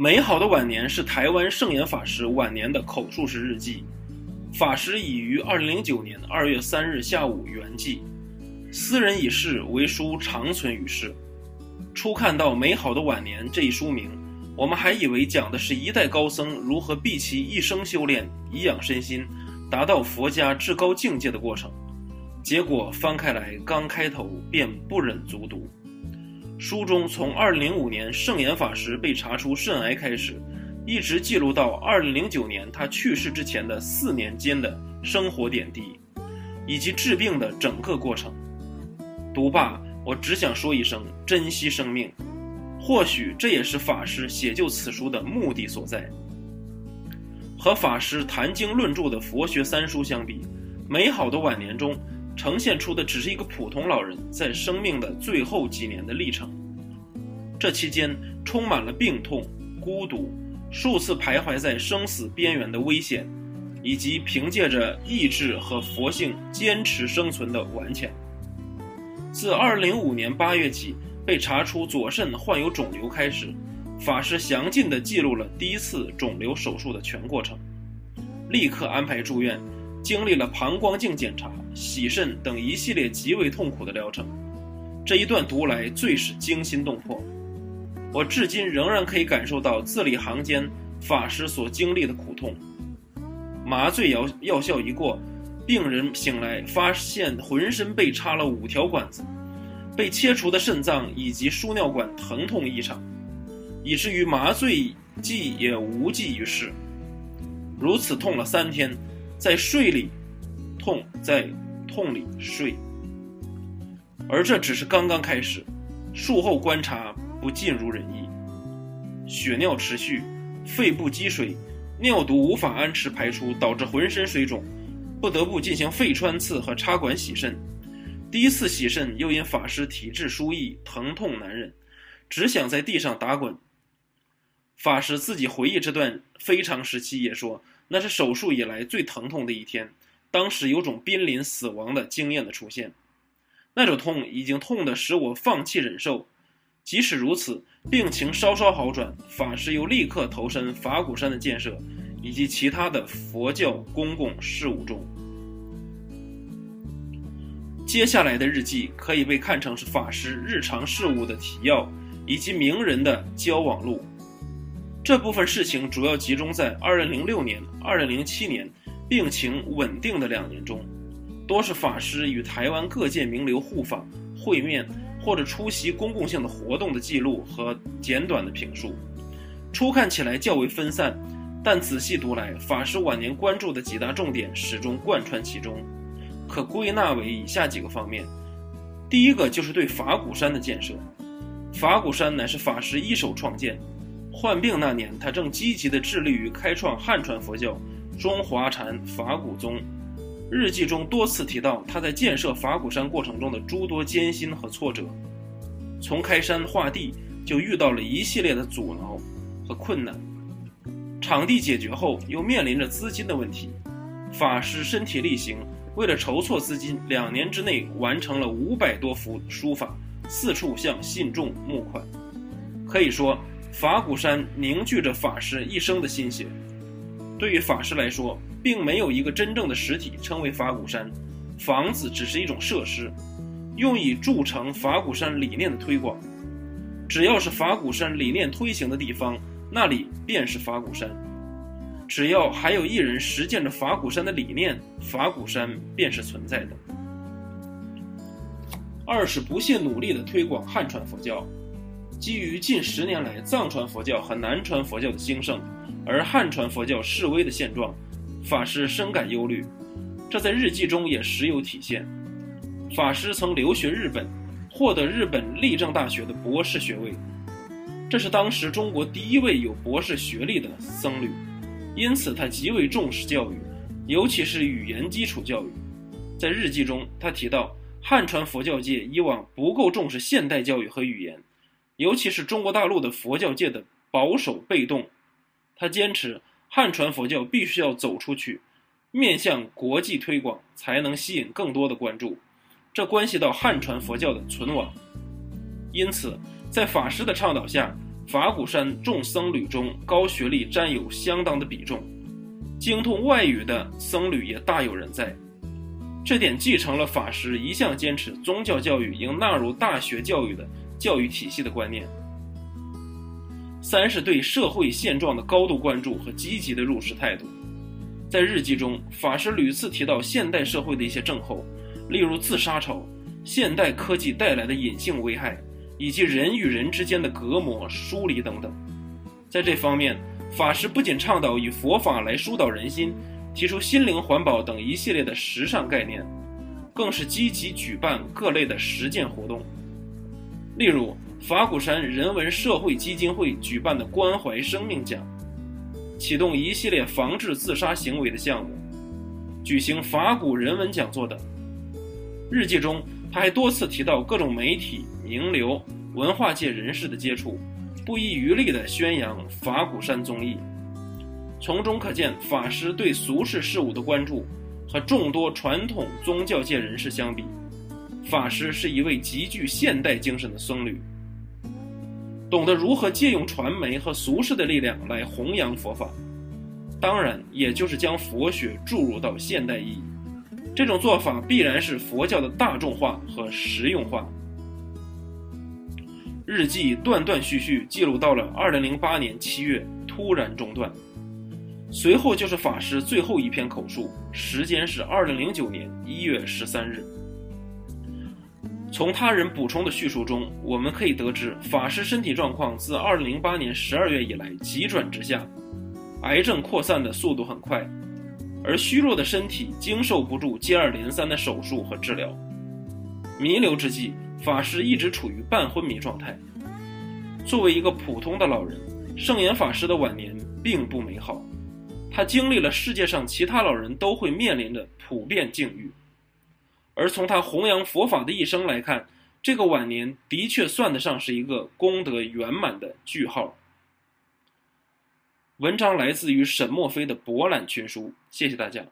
美好的晚年是台湾圣严法师晚年的口述式日记。法师已于二零零九年二月三日下午圆寂，斯人已逝，为书长存于世。初看到《美好的晚年》这一书名，我们还以为讲的是一代高僧如何毕其一生修炼，以养身心，达到佛家至高境界的过程。结果翻开来，刚开头便不忍卒读。书中从2005年圣严法师被查出肾癌开始，一直记录到2009年他去世之前的四年间的生活点滴，以及治病的整个过程。读罢，我只想说一声：珍惜生命。或许这也是法师写就此书的目的所在。和法师谈经论著的佛学三书相比，《美好的晚年》中。呈现出的只是一个普通老人在生命的最后几年的历程，这期间充满了病痛、孤独，数次徘徊在生死边缘的危险，以及凭借着意志和佛性坚持生存的顽强。自2005年8月起被查出左肾患有肿瘤开始，法师详尽地记录了第一次肿瘤手术的全过程，立刻安排住院。经历了膀胱镜检查、洗肾等一系列极为痛苦的疗程，这一段读来最是惊心动魄。我至今仍然可以感受到字里行间法师所经历的苦痛。麻醉药药效一过，病人醒来发现浑身被插了五条管子，被切除的肾脏以及输尿管疼痛异常，以至于麻醉剂也无济于事。如此痛了三天。在睡里痛，在痛里睡，而这只是刚刚开始。术后观察不尽如人意，血尿持续，肺部积水，尿毒无法安持排出，导致浑身水肿，不得不进行肺穿刺和插管洗肾。第一次洗肾又因法师体质疏异，疼痛难忍，只想在地上打滚。法师自己回忆这段非常时期也说。那是手术以来最疼痛的一天，当时有种濒临死亡的经验的出现，那种痛已经痛得使我放弃忍受。即使如此，病情稍稍好转，法师又立刻投身法鼓山的建设以及其他的佛教公共事务中。接下来的日记可以被看成是法师日常事务的提要以及名人的交往录。这部分事情主要集中在2006年、2007年病情稳定的两年中，多是法师与台湾各界名流互访、会面或者出席公共性的活动的记录和简短的评述。初看起来较为分散，但仔细读来，法师晚年关注的几大重点始终贯穿其中，可归纳为以下几个方面：第一个就是对法鼓山的建设，法鼓山乃是法师一手创建。患病那年，他正积极地致力于开创汉传佛教中华禅法鼓宗。日记中多次提到他在建设法鼓山过程中的诸多艰辛和挫折。从开山划地就遇到了一系列的阻挠和困难，场地解决后又面临着资金的问题。法师身体力行，为了筹措资金，两年之内完成了五百多幅书法，四处向信众募款。可以说。法鼓山凝聚着法师一生的心血。对于法师来说，并没有一个真正的实体称为法鼓山，房子只是一种设施，用以铸成法鼓山理念的推广。只要是法鼓山理念推行的地方，那里便是法鼓山。只要还有一人实践着法鼓山的理念，法鼓山便是存在的。二是不懈努力地推广汉传佛教。基于近十年来藏传佛教和南传佛教的兴盛，而汉传佛教式微的现状，法师深感忧虑。这在日记中也时有体现。法师曾留学日本，获得日本立正大学的博士学位，这是当时中国第一位有博士学历的僧侣，因此他极为重视教育，尤其是语言基础教育。在日记中，他提到汉传佛教界以往不够重视现代教育和语言。尤其是中国大陆的佛教界的保守被动，他坚持汉传佛教必须要走出去，面向国际推广，才能吸引更多的关注。这关系到汉传佛教的存亡。因此，在法师的倡导下，法鼓山众僧侣中高学历占有相当的比重，精通外语的僧侣也大有人在。这点继承了法师一向坚持宗教教育应纳入大学教育的教育体系的观念。三是对社会现状的高度关注和积极的入世态度。在日记中，法师屡次提到现代社会的一些症候，例如自杀潮、现代科技带来的隐性危害，以及人与人之间的隔膜、疏离等等。在这方面，法师不仅倡导以佛法来疏导人心，提出心灵环保等一系列的时尚概念，更是积极举办各类的实践活动，例如法鼓山人文社会基金会举办的关怀生命奖。启动一系列防治自杀行为的项目，举行法古人文讲座等。日记中，他还多次提到各种媒体、名流、文化界人士的接触，不遗余力地宣扬法鼓山宗义。从中可见，法师对俗世事物的关注，和众多传统宗教界人士相比，法师是一位极具现代精神的僧侣。懂得如何借用传媒和俗世的力量来弘扬佛法，当然也就是将佛学注入到现代意义。这种做法必然是佛教的大众化和实用化。日记断断续续记录到了2008年7月突然中断，随后就是法师最后一篇口述，时间是2009年1月13日。从他人补充的叙述中，我们可以得知，法师身体状况自2008年12月以来急转直下，癌症扩散的速度很快，而虚弱的身体经受不住接二连三的手术和治疗。弥留之际，法师一直处于半昏迷状态。作为一个普通的老人，圣严法师的晚年并不美好，他经历了世界上其他老人都会面临的普遍境遇。而从他弘扬佛法的一生来看，这个晚年的确算得上是一个功德圆满的句号。文章来自于沈墨飞的博览群书，谢谢大家。